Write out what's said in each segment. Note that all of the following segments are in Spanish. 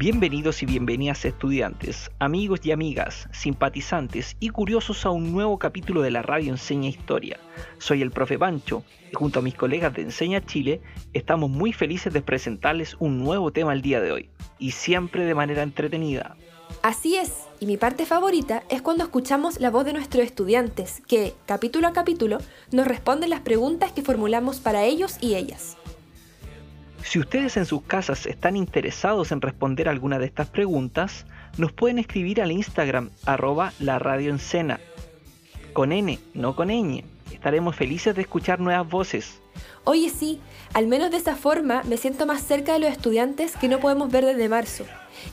Bienvenidos y bienvenidas estudiantes, amigos y amigas, simpatizantes y curiosos a un nuevo capítulo de la radio Enseña Historia. Soy el profe Pancho y junto a mis colegas de Enseña Chile estamos muy felices de presentarles un nuevo tema el día de hoy y siempre de manera entretenida. Así es, y mi parte favorita es cuando escuchamos la voz de nuestros estudiantes que, capítulo a capítulo, nos responden las preguntas que formulamos para ellos y ellas. Si ustedes en sus casas están interesados en responder alguna de estas preguntas, nos pueden escribir al Instagram arroba la radio Con N, no con ñ. Estaremos felices de escuchar nuevas voces. Oye sí, al menos de esa forma me siento más cerca de los estudiantes que no podemos ver desde marzo.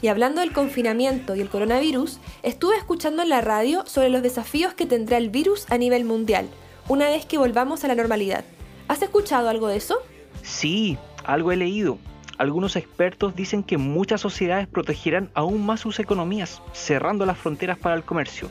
Y hablando del confinamiento y el coronavirus, estuve escuchando en la radio sobre los desafíos que tendrá el virus a nivel mundial, una vez que volvamos a la normalidad. ¿Has escuchado algo de eso? Sí, algo he leído. Algunos expertos dicen que muchas sociedades protegerán aún más sus economías, cerrando las fronteras para el comercio.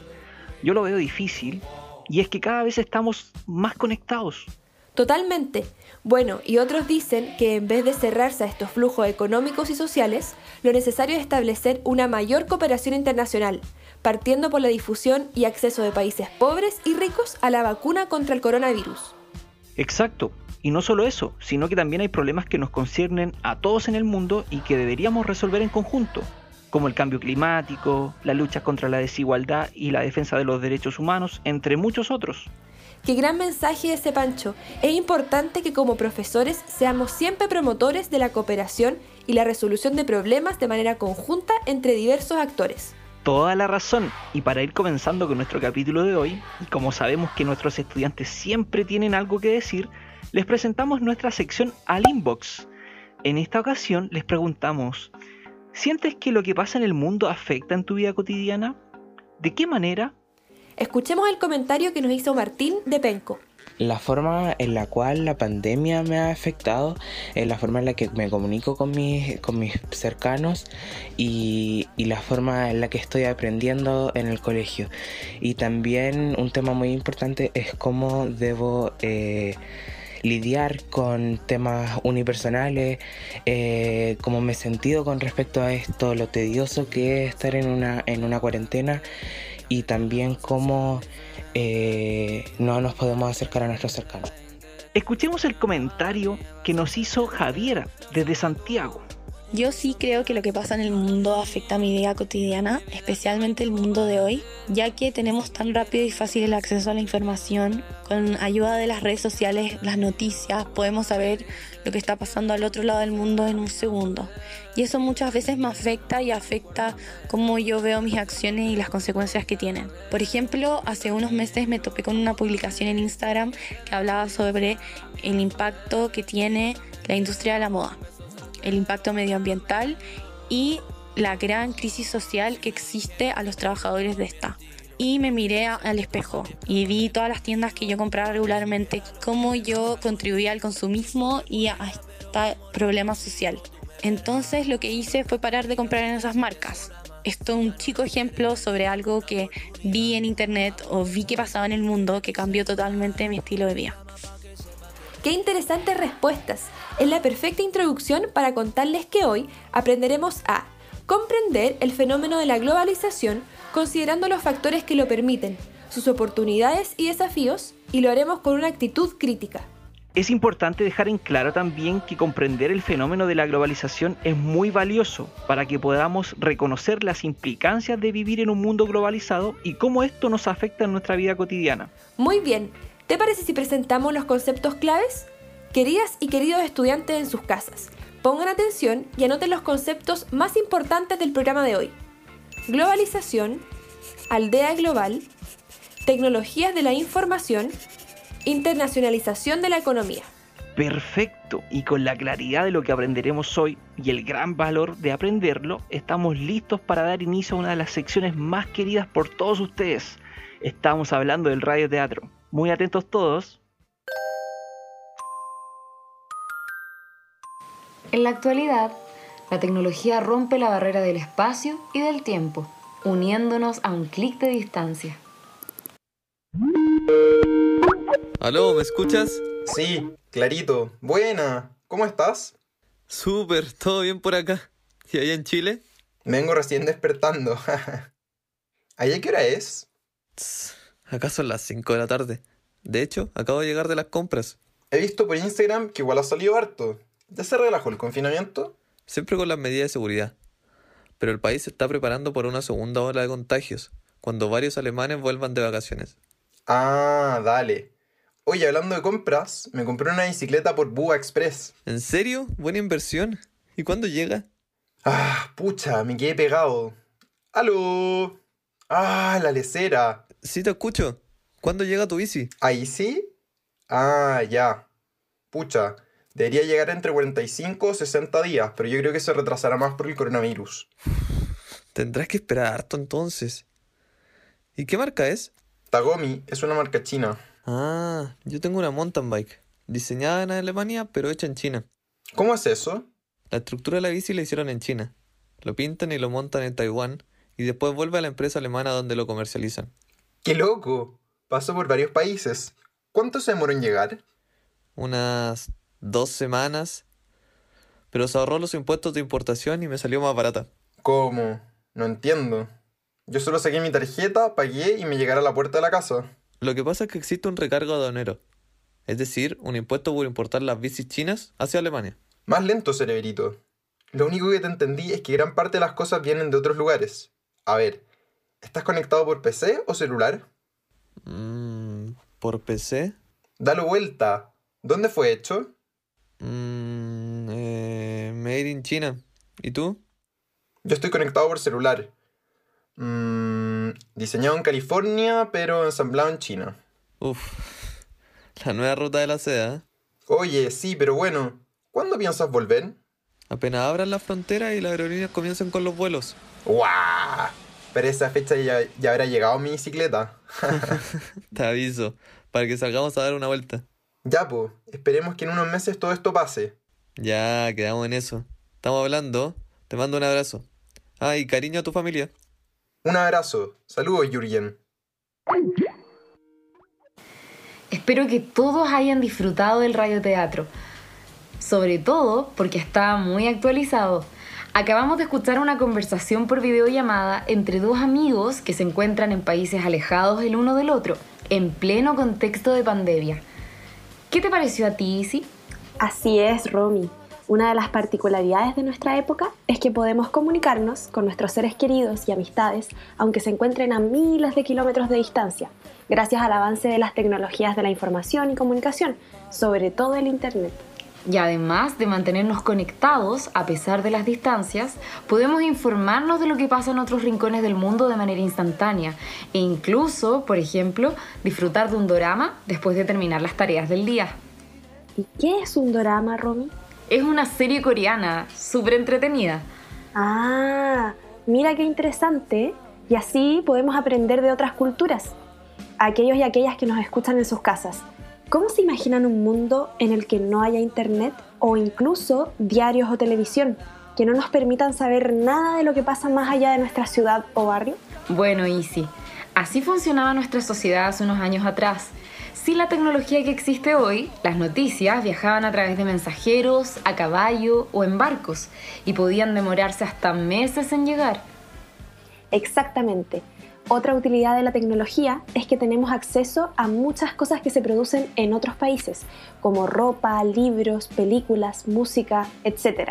Yo lo veo difícil, y es que cada vez estamos más conectados. Totalmente. Bueno, y otros dicen que en vez de cerrarse a estos flujos económicos y sociales, lo necesario es establecer una mayor cooperación internacional, partiendo por la difusión y acceso de países pobres y ricos a la vacuna contra el coronavirus. Exacto. Y no solo eso, sino que también hay problemas que nos conciernen a todos en el mundo y que deberíamos resolver en conjunto, como el cambio climático, la lucha contra la desigualdad y la defensa de los derechos humanos, entre muchos otros. Qué gran mensaje ese Pancho. Es importante que como profesores seamos siempre promotores de la cooperación y la resolución de problemas de manera conjunta entre diversos actores. Toda la razón. Y para ir comenzando con nuestro capítulo de hoy, y como sabemos que nuestros estudiantes siempre tienen algo que decir, les presentamos nuestra sección al inbox. En esta ocasión les preguntamos, ¿sientes que lo que pasa en el mundo afecta en tu vida cotidiana? ¿De qué manera? Escuchemos el comentario que nos hizo Martín de Penco. La forma en la cual la pandemia me ha afectado, es la forma en la que me comunico con mis, con mis cercanos y, la forma en la que estoy aprendiendo en el colegio. Y también un tema muy importante es cómo debo... Eh, lidiar con temas unipersonales, eh, cómo me he sentido con respecto a esto, lo tedioso que es estar en una, en una cuarentena y también cómo eh, no nos podemos acercar a nuestros cercanos. Escuchemos el comentario que nos hizo Javiera desde Santiago. Yo sí creo que lo que pasa en el mundo afecta a mi vida cotidiana, especialmente el mundo de hoy, ya que tenemos tan rápido y fácil el acceso a la información. Con ayuda de las redes sociales, las noticias, podemos saber lo que está pasando al otro lado del mundo en un segundo. Y eso muchas veces me afecta y afecta cómo yo veo mis acciones y las consecuencias que tienen. Por ejemplo, hace unos meses me topé con una publicación en Instagram que hablaba sobre el impacto que tiene la industria de la moda el impacto medioambiental y la gran crisis social que existe a los trabajadores de esta. Y me miré al espejo y vi todas las tiendas que yo compraba regularmente, cómo yo contribuía al consumismo y a este problema social. Entonces lo que hice fue parar de comprar en esas marcas. Esto es un chico ejemplo sobre algo que vi en internet o vi que pasaba en el mundo que cambió totalmente mi estilo de vida. Qué interesantes respuestas. Es la perfecta introducción para contarles que hoy aprenderemos a comprender el fenómeno de la globalización considerando los factores que lo permiten, sus oportunidades y desafíos, y lo haremos con una actitud crítica. Es importante dejar en claro también que comprender el fenómeno de la globalización es muy valioso para que podamos reconocer las implicancias de vivir en un mundo globalizado y cómo esto nos afecta en nuestra vida cotidiana. Muy bien, ¿Te parece si presentamos los conceptos claves? Queridas y queridos estudiantes en sus casas, pongan atención y anoten los conceptos más importantes del programa de hoy. Globalización, aldea global, tecnologías de la información, internacionalización de la economía. Perfecto, y con la claridad de lo que aprenderemos hoy y el gran valor de aprenderlo, estamos listos para dar inicio a una de las secciones más queridas por todos ustedes. Estamos hablando del radio teatro. Muy atentos todos. En la actualidad, la tecnología rompe la barrera del espacio y del tiempo, uniéndonos a un clic de distancia. Aló, ¿me escuchas? Sí, clarito. Buena. ¿Cómo estás? Súper, todo bien por acá. ¿Y allá en Chile? Vengo recién despertando. ¿Allá qué hora es? Acá son las 5 de la tarde. De hecho, acabo de llegar de las compras. He visto por Instagram que igual ha salido harto. ¿Ya se relajó el confinamiento? Siempre con las medidas de seguridad. Pero el país se está preparando por una segunda ola de contagios, cuando varios alemanes vuelvan de vacaciones. Ah, dale. Oye, hablando de compras, me compré una bicicleta por Bua Express. ¿En serio? Buena inversión. ¿Y cuándo llega? Ah, pucha, me quedé pegado. ¡Aló! ¡Ah, la lecera! Sí, te escucho. ¿Cuándo llega tu bici? ¿Ahí sí? Ah, ya. Pucha, debería llegar entre 45 o 60 días, pero yo creo que se retrasará más por el coronavirus. Tendrás que esperar harto entonces. ¿Y qué marca es? Tagomi, es una marca china. Ah, yo tengo una mountain bike, diseñada en Alemania pero hecha en China. ¿Cómo es eso? La estructura de la bici la hicieron en China. Lo pintan y lo montan en Taiwán y después vuelve a la empresa alemana donde lo comercializan. ¡Qué loco! Pasó por varios países. ¿Cuánto se demoró en llegar? Unas dos semanas. Pero se ahorró los impuestos de importación y me salió más barata. ¿Cómo? No entiendo. Yo solo saqué mi tarjeta, pagué y me llegará a la puerta de la casa. Lo que pasa es que existe un recargo aduanero. Es decir, un impuesto por importar las bicis chinas hacia Alemania. Más lento, cerebrito. Lo único que te entendí es que gran parte de las cosas vienen de otros lugares. A ver, ¿estás conectado por PC o celular? Mmm, ¿por PC? Dalo vuelta. ¿Dónde fue hecho? Mmm, eh, made in China. ¿Y tú? Yo estoy conectado por celular. Mmm, diseñado en California, pero ensamblado en China. Uf, la nueva ruta de la seda. ¿eh? Oye, sí, pero bueno, ¿cuándo piensas volver? Apenas abran las fronteras y las aerolíneas comiencen con los vuelos. ¡Guau! Pero esa fecha ya, ya habrá llegado mi bicicleta. Te aviso, para que salgamos a dar una vuelta. Ya, pues, esperemos que en unos meses todo esto pase. Ya, quedamos en eso. Estamos hablando. Te mando un abrazo. Ah, y cariño a tu familia. Un abrazo. Saludos, Jürgen. Espero que todos hayan disfrutado del radioteatro. Sobre todo porque está muy actualizado. Acabamos de escuchar una conversación por videollamada entre dos amigos que se encuentran en países alejados el uno del otro, en pleno contexto de pandemia. ¿Qué te pareció a ti, Isi? Así es, Romy. Una de las particularidades de nuestra época es que podemos comunicarnos con nuestros seres queridos y amistades, aunque se encuentren a miles de kilómetros de distancia, gracias al avance de las tecnologías de la información y comunicación, sobre todo el Internet. Y además de mantenernos conectados a pesar de las distancias, podemos informarnos de lo que pasa en otros rincones del mundo de manera instantánea e incluso, por ejemplo, disfrutar de un dorama después de terminar las tareas del día. ¿Y qué es un dorama, Romy? Es una serie coreana, súper entretenida. Ah, mira qué interesante. Y así podemos aprender de otras culturas. Aquellos y aquellas que nos escuchan en sus casas. ¿Cómo se imaginan un mundo en el que no haya internet o incluso diarios o televisión que no nos permitan saber nada de lo que pasa más allá de nuestra ciudad o barrio? Bueno, Easy, así funcionaba nuestra sociedad hace unos años atrás. Sin la tecnología que existe hoy, las noticias viajaban a través de mensajeros, a caballo o en barcos y podían demorarse hasta meses en llegar. Exactamente. Otra utilidad de la tecnología es que tenemos acceso a muchas cosas que se producen en otros países, como ropa, libros, películas, música, etc.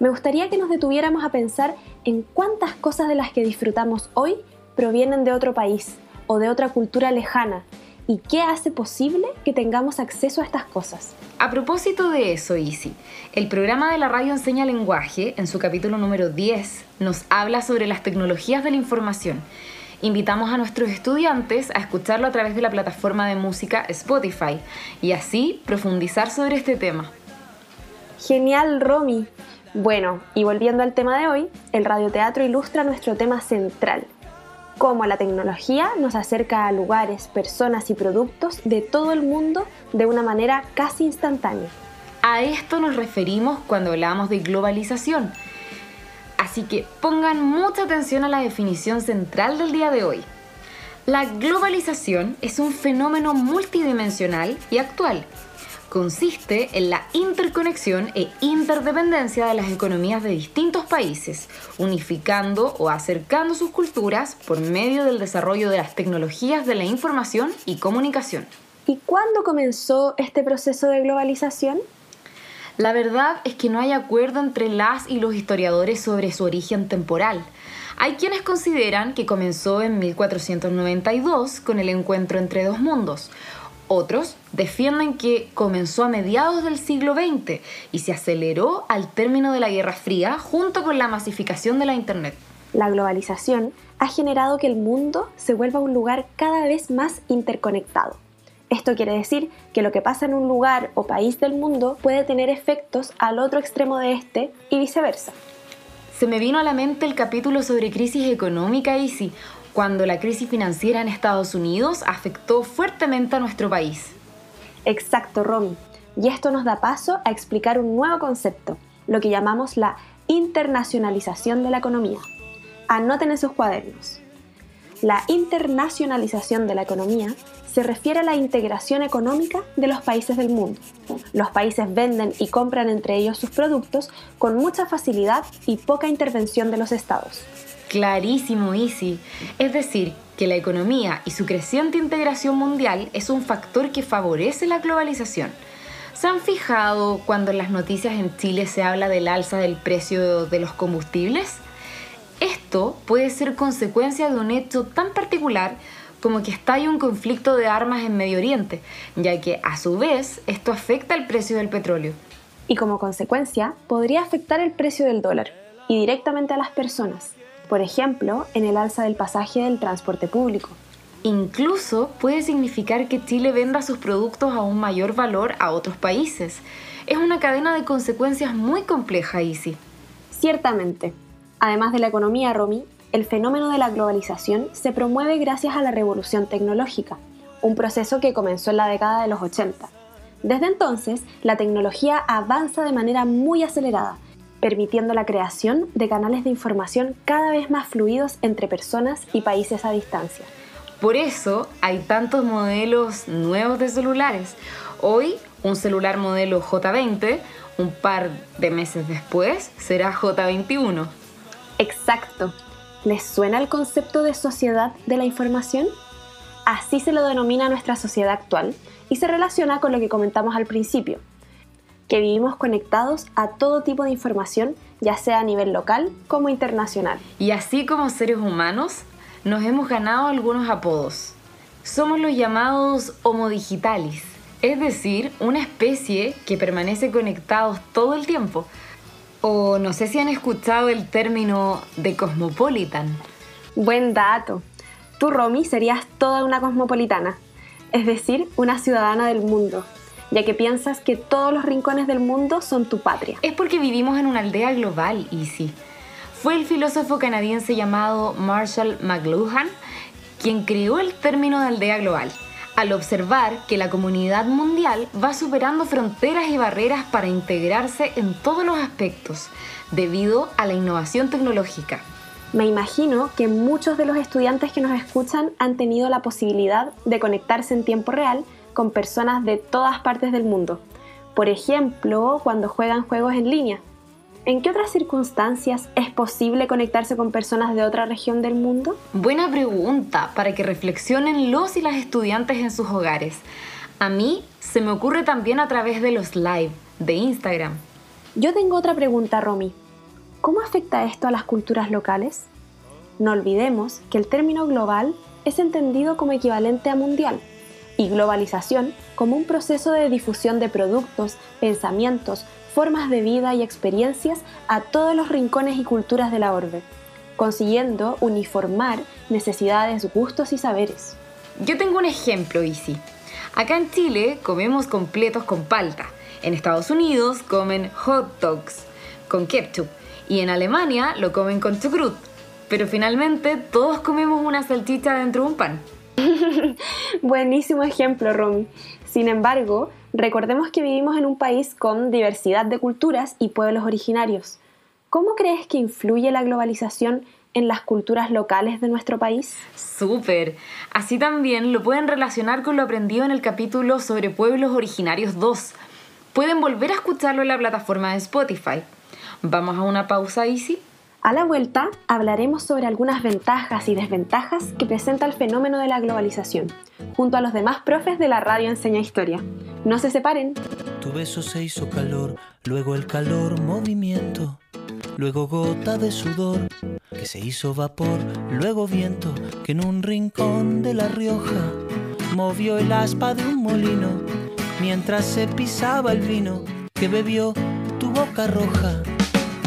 Me gustaría que nos detuviéramos a pensar en cuántas cosas de las que disfrutamos hoy provienen de otro país o de otra cultura lejana y qué hace posible que tengamos acceso a estas cosas. A propósito de eso, Easy, el programa de la radio Enseña Lenguaje, en su capítulo número 10, nos habla sobre las tecnologías de la información invitamos a nuestros estudiantes a escucharlo a través de la plataforma de música Spotify y así profundizar sobre este tema. Genial, Romy. Bueno, y volviendo al tema de hoy, el radioteatro ilustra nuestro tema central, cómo la tecnología nos acerca a lugares, personas y productos de todo el mundo de una manera casi instantánea. A esto nos referimos cuando hablamos de globalización. Así que pongan mucha atención a la definición central del día de hoy. La globalización es un fenómeno multidimensional y actual. Consiste en la interconexión e interdependencia de las economías de distintos países, unificando o acercando sus culturas por medio del desarrollo de las tecnologías de la información y comunicación. ¿Y cuándo comenzó este proceso de globalización? La verdad es que no hay acuerdo entre las y los historiadores sobre su origen temporal. Hay quienes consideran que comenzó en 1492 con el encuentro entre dos mundos. Otros defienden que comenzó a mediados del siglo XX y se aceleró al término de la Guerra Fría junto con la masificación de la Internet. La globalización ha generado que el mundo se vuelva un lugar cada vez más interconectado. Esto quiere decir que lo que pasa en un lugar o país del mundo puede tener efectos al otro extremo de este y viceversa. Se me vino a la mente el capítulo sobre crisis económica, Easy, cuando la crisis financiera en Estados Unidos afectó fuertemente a nuestro país. Exacto, Romy. Y esto nos da paso a explicar un nuevo concepto, lo que llamamos la internacionalización de la economía. Anoten en sus cuadernos. La internacionalización de la economía se refiere a la integración económica de los países del mundo. Los países venden y compran entre ellos sus productos con mucha facilidad y poca intervención de los estados. Clarísimo, Easy. Es decir, que la economía y su creciente integración mundial es un factor que favorece la globalización. ¿Se han fijado cuando en las noticias en Chile se habla del alza del precio de los combustibles? Esto puede ser consecuencia de un hecho tan particular como que estalla un conflicto de armas en Medio Oriente, ya que a su vez esto afecta el precio del petróleo. Y como consecuencia podría afectar el precio del dólar y directamente a las personas, por ejemplo, en el alza del pasaje del transporte público. Incluso puede significar que Chile venda sus productos a un mayor valor a otros países. Es una cadena de consecuencias muy compleja, Isi. Ciertamente, Además de la economía, Romy, el fenómeno de la globalización se promueve gracias a la revolución tecnológica, un proceso que comenzó en la década de los 80. Desde entonces, la tecnología avanza de manera muy acelerada, permitiendo la creación de canales de información cada vez más fluidos entre personas y países a distancia. Por eso hay tantos modelos nuevos de celulares. Hoy, un celular modelo J20, un par de meses después, será J21. Exacto. ¿Les suena el concepto de sociedad de la información? Así se lo denomina nuestra sociedad actual y se relaciona con lo que comentamos al principio, que vivimos conectados a todo tipo de información, ya sea a nivel local como internacional. Y así como seres humanos, nos hemos ganado algunos apodos. Somos los llamados Homo digitalis, es decir, una especie que permanece conectados todo el tiempo, o no sé si han escuchado el término de cosmopolitan. Buen dato. Tú, Romy, serías toda una cosmopolitana, es decir, una ciudadana del mundo, ya que piensas que todos los rincones del mundo son tu patria. Es porque vivimos en una aldea global, Easy. Fue el filósofo canadiense llamado Marshall McLuhan quien creó el término de aldea global al observar que la comunidad mundial va superando fronteras y barreras para integrarse en todos los aspectos, debido a la innovación tecnológica. Me imagino que muchos de los estudiantes que nos escuchan han tenido la posibilidad de conectarse en tiempo real con personas de todas partes del mundo. Por ejemplo, cuando juegan juegos en línea. ¿En qué otras circunstancias es posible conectarse con personas de otra región del mundo? Buena pregunta para que reflexionen los y las estudiantes en sus hogares. A mí se me ocurre también a través de los live de Instagram. Yo tengo otra pregunta, Romy. ¿Cómo afecta esto a las culturas locales? No olvidemos que el término global es entendido como equivalente a mundial y globalización como un proceso de difusión de productos, pensamientos, formas de vida y experiencias a todos los rincones y culturas de la orbe, consiguiendo uniformar necesidades, gustos y saberes. Yo tengo un ejemplo, Easy. Acá en Chile comemos completos con palta. En Estados Unidos comen hot dogs con ketchup. Y en Alemania lo comen con chucrut. Pero finalmente todos comemos una salchicha dentro de un pan. Buenísimo ejemplo, Romy. Sin embargo, Recordemos que vivimos en un país con diversidad de culturas y pueblos originarios. ¿Cómo crees que influye la globalización en las culturas locales de nuestro país? Súper. Así también lo pueden relacionar con lo aprendido en el capítulo sobre pueblos originarios 2. Pueden volver a escucharlo en la plataforma de Spotify. Vamos a una pausa, Easy. A la vuelta hablaremos sobre algunas ventajas y desventajas que presenta el fenómeno de la globalización, junto a los demás profes de la radio Enseña Historia. No se separen. Tu beso se hizo calor, luego el calor movimiento, luego gota de sudor que se hizo vapor, luego viento que en un rincón de La Rioja movió el aspa de un molino mientras se pisaba el vino que bebió tu boca roja.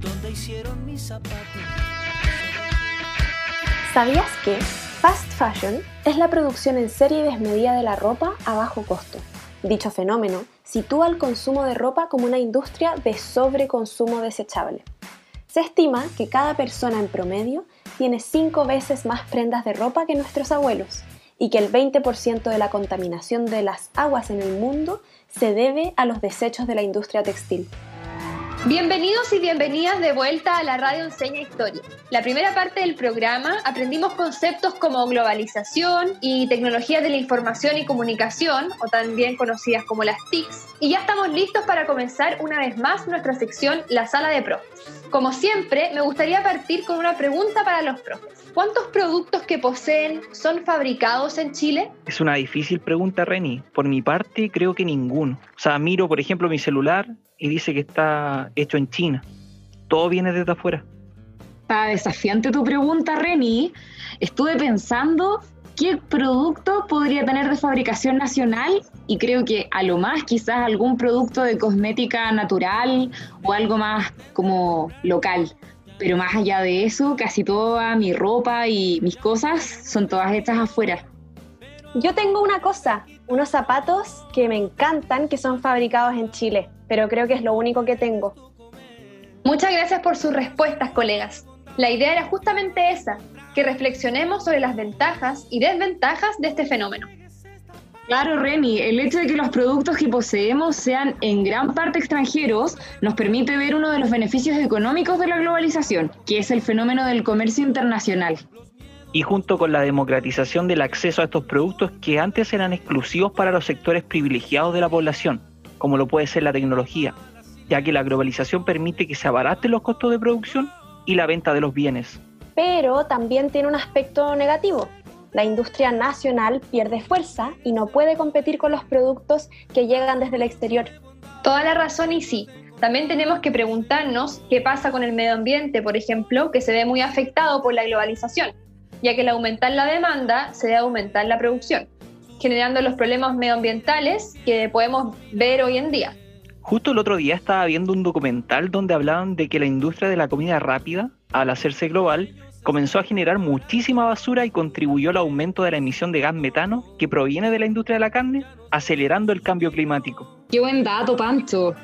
donde hicieron mis zapatos. ¿Sabías que fast fashion es la producción en serie desmedida de la ropa a bajo costo? Dicho fenómeno sitúa el consumo de ropa como una industria de sobreconsumo desechable. Se estima que cada persona en promedio tiene cinco veces más prendas de ropa que nuestros abuelos y que el 20% de la contaminación de las aguas en el mundo se debe a los desechos de la industria textil. Bienvenidos y bienvenidas de vuelta a la radio Enseña Historia. La primera parte del programa aprendimos conceptos como globalización y tecnologías de la información y comunicación, o también conocidas como las TICs, y ya estamos listos para comenzar una vez más nuestra sección La Sala de Profes. Como siempre, me gustaría partir con una pregunta para los profes. ¿Cuántos productos que poseen son fabricados en Chile? Es una difícil pregunta, Reni. Por mi parte, creo que ninguno. O sea, miro, por ejemplo, mi celular y dice que está hecho en China. Todo viene desde afuera. Está desafiante tu pregunta, Reni. Estuve pensando qué producto podría tener de fabricación nacional y creo que a lo más quizás algún producto de cosmética natural o algo más como local. Pero más allá de eso, casi toda mi ropa y mis cosas son todas hechas afuera. Yo tengo una cosa, unos zapatos que me encantan que son fabricados en Chile, pero creo que es lo único que tengo. Muchas gracias por sus respuestas, colegas. La idea era justamente esa, que reflexionemos sobre las ventajas y desventajas de este fenómeno. Claro, Reni, el hecho de que los productos que poseemos sean en gran parte extranjeros nos permite ver uno de los beneficios económicos de la globalización, que es el fenómeno del comercio internacional. Y junto con la democratización del acceso a estos productos que antes eran exclusivos para los sectores privilegiados de la población, como lo puede ser la tecnología, ya que la globalización permite que se abaraten los costos de producción y la venta de los bienes. Pero también tiene un aspecto negativo, la industria nacional pierde fuerza y no puede competir con los productos que llegan desde el exterior. Toda la razón y sí. También tenemos que preguntarnos qué pasa con el medio ambiente, por ejemplo, que se ve muy afectado por la globalización, ya que al aumentar la demanda se debe aumentar la producción, generando los problemas medioambientales que podemos ver hoy en día. Justo el otro día estaba viendo un documental donde hablaban de que la industria de la comida rápida, al hacerse global, comenzó a generar muchísima basura y contribuyó al aumento de la emisión de gas metano que proviene de la industria de la carne, acelerando el cambio climático. Qué buen dato, Pancho.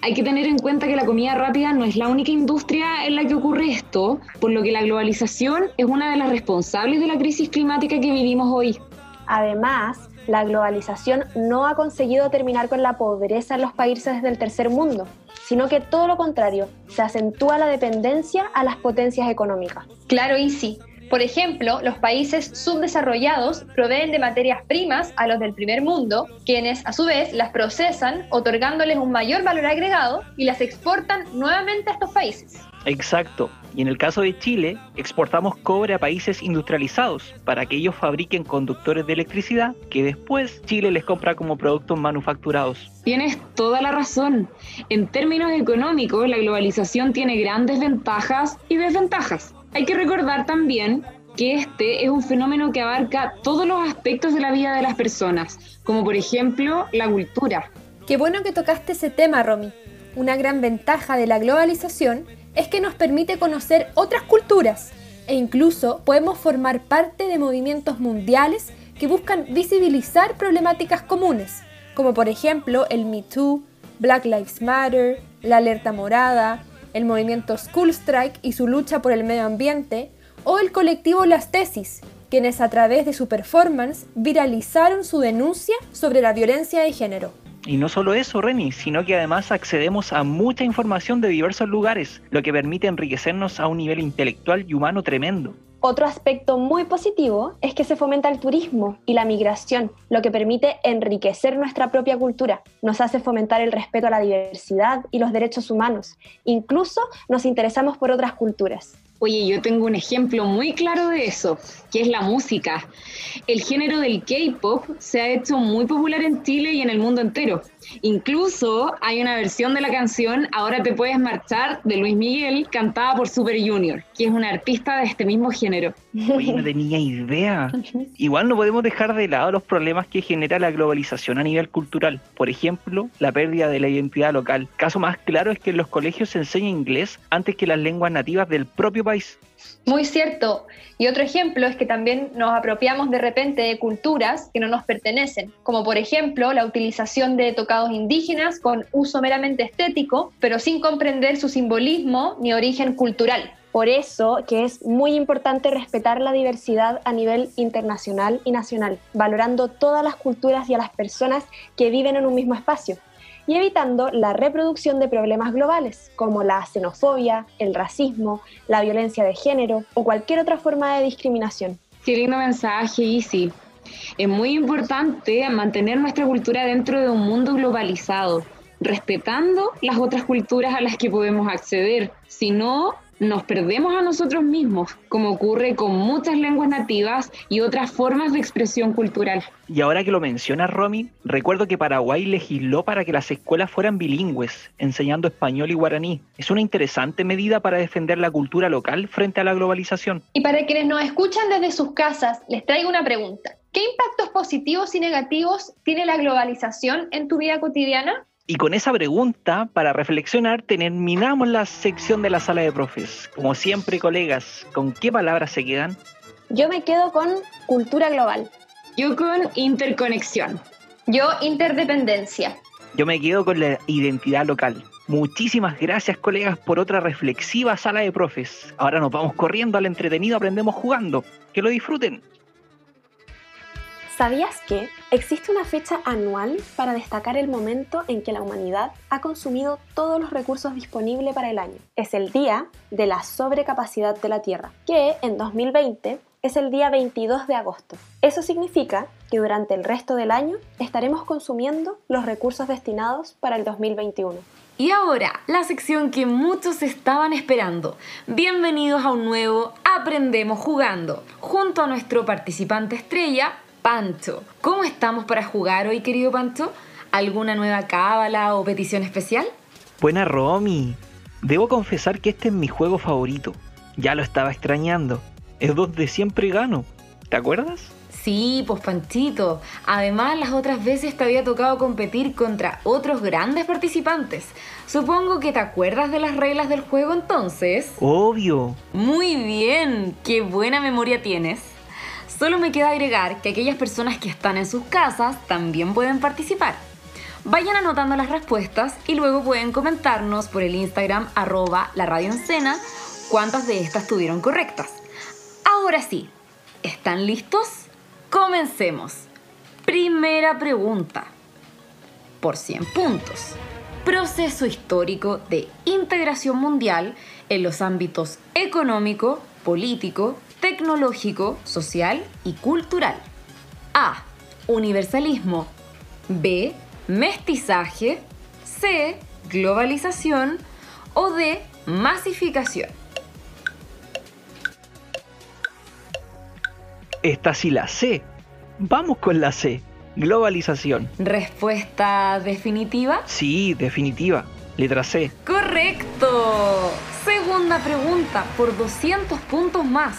Hay que tener en cuenta que la comida rápida no es la única industria en la que ocurre esto, por lo que la globalización es una de las responsables de la crisis climática que vivimos hoy. Además, la globalización no ha conseguido terminar con la pobreza en los países del tercer mundo, sino que todo lo contrario, se acentúa la dependencia a las potencias económicas. Claro, y sí. Por ejemplo, los países subdesarrollados proveen de materias primas a los del primer mundo, quienes a su vez las procesan otorgándoles un mayor valor agregado y las exportan nuevamente a estos países. Exacto. Y en el caso de Chile, exportamos cobre a países industrializados para que ellos fabriquen conductores de electricidad que después Chile les compra como productos manufacturados. Tienes toda la razón. En términos económicos, la globalización tiene grandes ventajas y desventajas. Hay que recordar también que este es un fenómeno que abarca todos los aspectos de la vida de las personas, como por ejemplo la cultura. Qué bueno que tocaste ese tema, Romy. Una gran ventaja de la globalización es que nos permite conocer otras culturas e incluso podemos formar parte de movimientos mundiales que buscan visibilizar problemáticas comunes, como por ejemplo el Me Too, Black Lives Matter, la alerta morada, el movimiento School Strike y su lucha por el medio ambiente, o el colectivo Las Tesis, quienes a través de su performance viralizaron su denuncia sobre la violencia de género. Y no solo eso, Remy, sino que además accedemos a mucha información de diversos lugares, lo que permite enriquecernos a un nivel intelectual y humano tremendo. Otro aspecto muy positivo es que se fomenta el turismo y la migración, lo que permite enriquecer nuestra propia cultura, nos hace fomentar el respeto a la diversidad y los derechos humanos, incluso nos interesamos por otras culturas. Oye, yo tengo un ejemplo muy claro de eso, que es la música. El género del K-pop se ha hecho muy popular en Chile y en el mundo entero. Incluso hay una versión de la canción Ahora te puedes marchar de Luis Miguel, cantada por Super Junior, que es un artista de este mismo género. Oye, no tenía idea. Igual no podemos dejar de lado los problemas que genera la globalización a nivel cultural. Por ejemplo, la pérdida de la identidad local. Caso más claro es que en los colegios se enseña inglés antes que las lenguas nativas del propio país. Muy cierto. Y otro ejemplo es que también nos apropiamos de repente de culturas que no nos pertenecen, como por ejemplo la utilización de tocados indígenas con uso meramente estético, pero sin comprender su simbolismo ni origen cultural. Por eso que es muy importante respetar la diversidad a nivel internacional y nacional, valorando todas las culturas y a las personas que viven en un mismo espacio y evitando la reproducción de problemas globales como la xenofobia, el racismo, la violencia de género o cualquier otra forma de discriminación. Qué lindo mensaje, Isi. Es muy importante mantener nuestra cultura dentro de un mundo globalizado, respetando las otras culturas a las que podemos acceder. Si no, nos perdemos a nosotros mismos, como ocurre con muchas lenguas nativas y otras formas de expresión cultural. Y ahora que lo mencionas, Romy, recuerdo que Paraguay legisló para que las escuelas fueran bilingües, enseñando español y guaraní. Es una interesante medida para defender la cultura local frente a la globalización. Y para quienes nos escuchan desde sus casas, les traigo una pregunta. ¿Qué impactos positivos y negativos tiene la globalización en tu vida cotidiana? Y con esa pregunta, para reflexionar, terminamos la sección de la sala de profes. Como siempre, colegas, ¿con qué palabras se quedan? Yo me quedo con cultura global. Yo con interconexión. Yo interdependencia. Yo me quedo con la identidad local. Muchísimas gracias, colegas, por otra reflexiva sala de profes. Ahora nos vamos corriendo al entretenido Aprendemos Jugando. Que lo disfruten. ¿Sabías que existe una fecha anual para destacar el momento en que la humanidad ha consumido todos los recursos disponibles para el año? Es el día de la sobrecapacidad de la Tierra, que en 2020 es el día 22 de agosto. Eso significa que durante el resto del año estaremos consumiendo los recursos destinados para el 2021. Y ahora, la sección que muchos estaban esperando. Bienvenidos a un nuevo Aprendemos jugando, junto a nuestro participante estrella, Pancho. ¿Cómo estamos para jugar hoy, querido Pancho? ¿Alguna nueva cábala o petición especial? Buena Romy. Debo confesar que este es mi juego favorito. Ya lo estaba extrañando. Es donde siempre gano. ¿Te acuerdas? Sí, pues Panchito. Además, las otras veces te había tocado competir contra otros grandes participantes. Supongo que te acuerdas de las reglas del juego entonces. Obvio. Muy bien. Qué buena memoria tienes. Solo me queda agregar que aquellas personas que están en sus casas también pueden participar. Vayan anotando las respuestas y luego pueden comentarnos por el Instagram arroba la radio cuántas de estas tuvieron correctas. Ahora sí, ¿están listos? Comencemos. Primera pregunta. Por 100 puntos. Proceso histórico de integración mundial en los ámbitos económico, político, tecnológico, social y cultural. A. Universalismo. B. Mestizaje. C. Globalización. O D. Masificación. Esta sí la C. Vamos con la C. Globalización. ¿Respuesta definitiva? Sí, definitiva. Letra C. Correcto. Segunda pregunta, por 200 puntos más.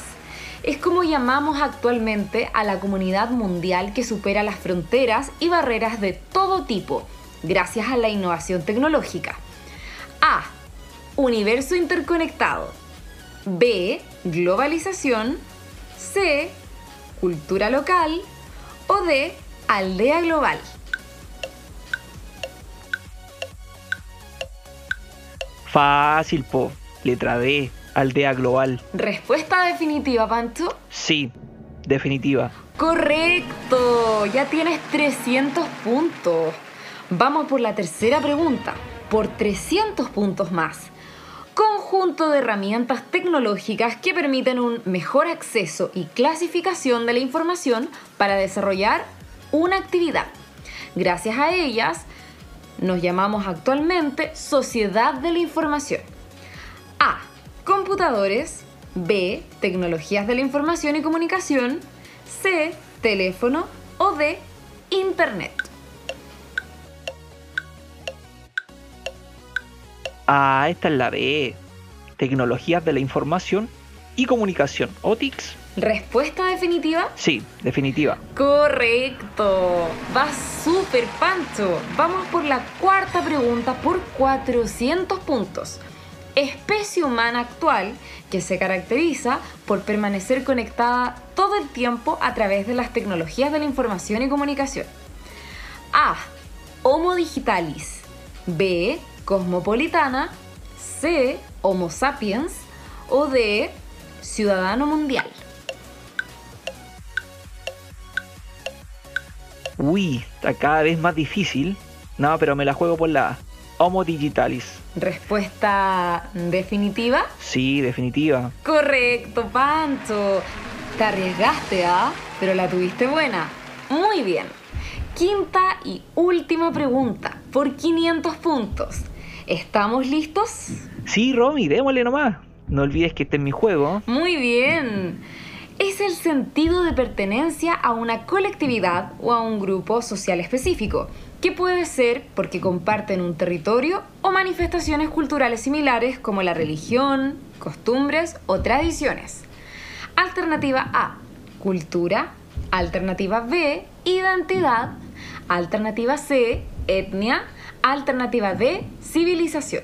Es como llamamos actualmente a la comunidad mundial que supera las fronteras y barreras de todo tipo, gracias a la innovación tecnológica. A. Universo interconectado. B. Globalización. C. Cultura local. O D. Aldea global. Fácil, po. Letra D. Aldea global. ¿Respuesta definitiva, Pancho? Sí, definitiva. Correcto. Ya tienes 300 puntos. Vamos por la tercera pregunta. Por 300 puntos más. Conjunto de herramientas tecnológicas que permiten un mejor acceso y clasificación de la información para desarrollar una actividad. Gracias a ellas, nos llamamos actualmente sociedad de la información. Computadores. B. Tecnologías de la información y comunicación. C. Teléfono. O D. Internet. Ah, esta es la B. Tecnologías de la información y comunicación. ¿OTICS? ¿Respuesta definitiva? Sí, definitiva. Correcto. Va súper pancho. Vamos por la cuarta pregunta por 400 puntos. Especie humana actual que se caracteriza por permanecer conectada todo el tiempo a través de las tecnologías de la información y comunicación. A. Homo digitalis. B. Cosmopolitana. C. Homo sapiens. O D. Ciudadano mundial. Uy, está cada vez más difícil. No, pero me la juego por la A. Homo digitalis. ¿Respuesta definitiva? Sí, definitiva. Correcto, Pancho. Te arriesgaste, ¿ah? Pero la tuviste buena. Muy bien. Quinta y última pregunta, por 500 puntos. ¿Estamos listos? Sí, Romy, démosle nomás. No olvides que este es mi juego. Muy bien. Es el sentido de pertenencia a una colectividad o a un grupo social específico, que puede ser porque comparten un territorio o manifestaciones culturales similares como la religión, costumbres o tradiciones. Alternativa A, cultura. Alternativa B, identidad. Alternativa C, etnia. Alternativa D, civilización.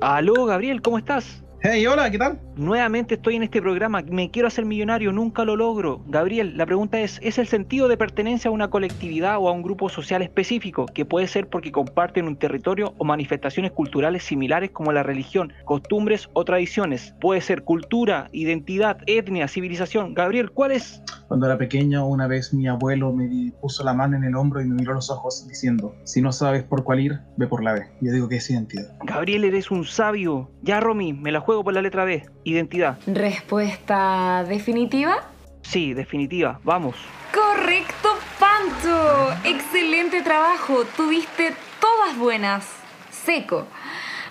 Aló, Gabriel, ¿cómo estás? Hey, hola, ¿qué tal? Nuevamente estoy en este programa, me quiero hacer millonario, nunca lo logro. Gabriel, la pregunta es, ¿es el sentido de pertenencia a una colectividad o a un grupo social específico, que puede ser porque comparten un territorio o manifestaciones culturales similares como la religión, costumbres o tradiciones? Puede ser cultura, identidad, etnia, civilización. Gabriel, ¿cuál es? Cuando era pequeño, una vez mi abuelo me puso la mano en el hombro y me miró los ojos diciendo, si no sabes por cuál ir, ve por la B. Yo digo que es identidad. Gabriel, eres un sabio. Ya, Romy, me la juego por la letra B. Identidad. ¿Respuesta definitiva? Sí, definitiva. Vamos. Correcto, Pancho. Excelente trabajo. Tuviste todas buenas. Seco.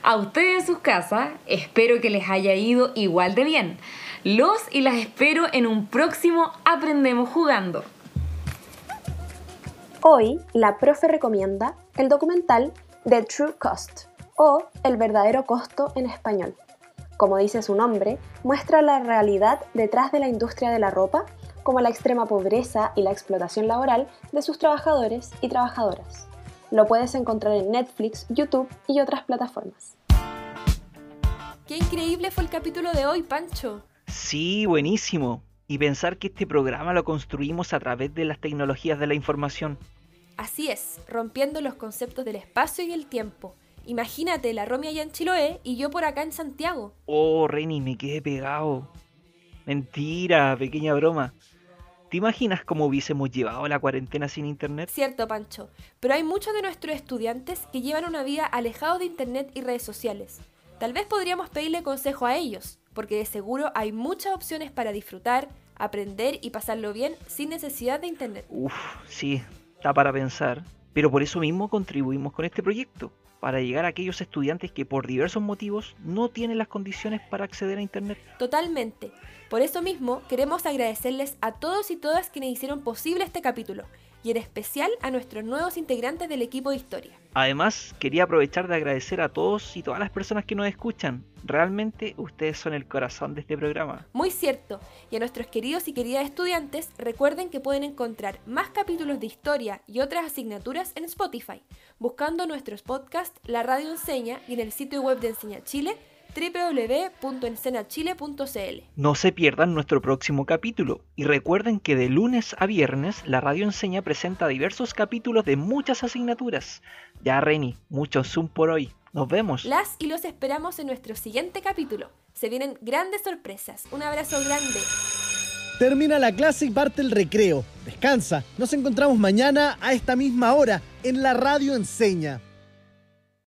A ustedes en sus casas, espero que les haya ido igual de bien. Los y las espero en un próximo Aprendemos Jugando. Hoy, la profe recomienda el documental The True Cost o El verdadero costo en español. Como dice su nombre, muestra la realidad detrás de la industria de la ropa, como la extrema pobreza y la explotación laboral de sus trabajadores y trabajadoras. Lo puedes encontrar en Netflix, YouTube y otras plataformas. Qué increíble fue el capítulo de hoy, Pancho. Sí, buenísimo. Y pensar que este programa lo construimos a través de las tecnologías de la información. Así es, rompiendo los conceptos del espacio y el tiempo. Imagínate, la Romy allá en Chiloé y yo por acá en Santiago. Oh, Reni, me quedé pegado. Mentira, pequeña broma. ¿Te imaginas cómo hubiésemos llevado la cuarentena sin internet? Cierto, Pancho, pero hay muchos de nuestros estudiantes que llevan una vida alejados de internet y redes sociales. Tal vez podríamos pedirle consejo a ellos, porque de seguro hay muchas opciones para disfrutar, aprender y pasarlo bien sin necesidad de internet. Uf, sí, está para pensar. Pero por eso mismo contribuimos con este proyecto, para llegar a aquellos estudiantes que por diversos motivos no tienen las condiciones para acceder a internet. Totalmente. Por eso mismo queremos agradecerles a todos y todas quienes hicieron posible este capítulo y en especial a nuestros nuevos integrantes del equipo de historia. Además, quería aprovechar de agradecer a todos y todas las personas que nos escuchan. Realmente ustedes son el corazón de este programa. Muy cierto. Y a nuestros queridos y queridas estudiantes, recuerden que pueden encontrar más capítulos de historia y otras asignaturas en Spotify, buscando nuestros podcasts La Radio Enseña y en el sitio web de Enseña Chile www.encenachile.cl. No se pierdan nuestro próximo capítulo y recuerden que de lunes a viernes la Radio Enseña presenta diversos capítulos de muchas asignaturas. Ya Reni, mucho Zoom por hoy. Nos vemos. Las y los esperamos en nuestro siguiente capítulo. Se vienen grandes sorpresas. Un abrazo grande. Termina la clase y parte el recreo. Descansa. Nos encontramos mañana a esta misma hora en la Radio Enseña.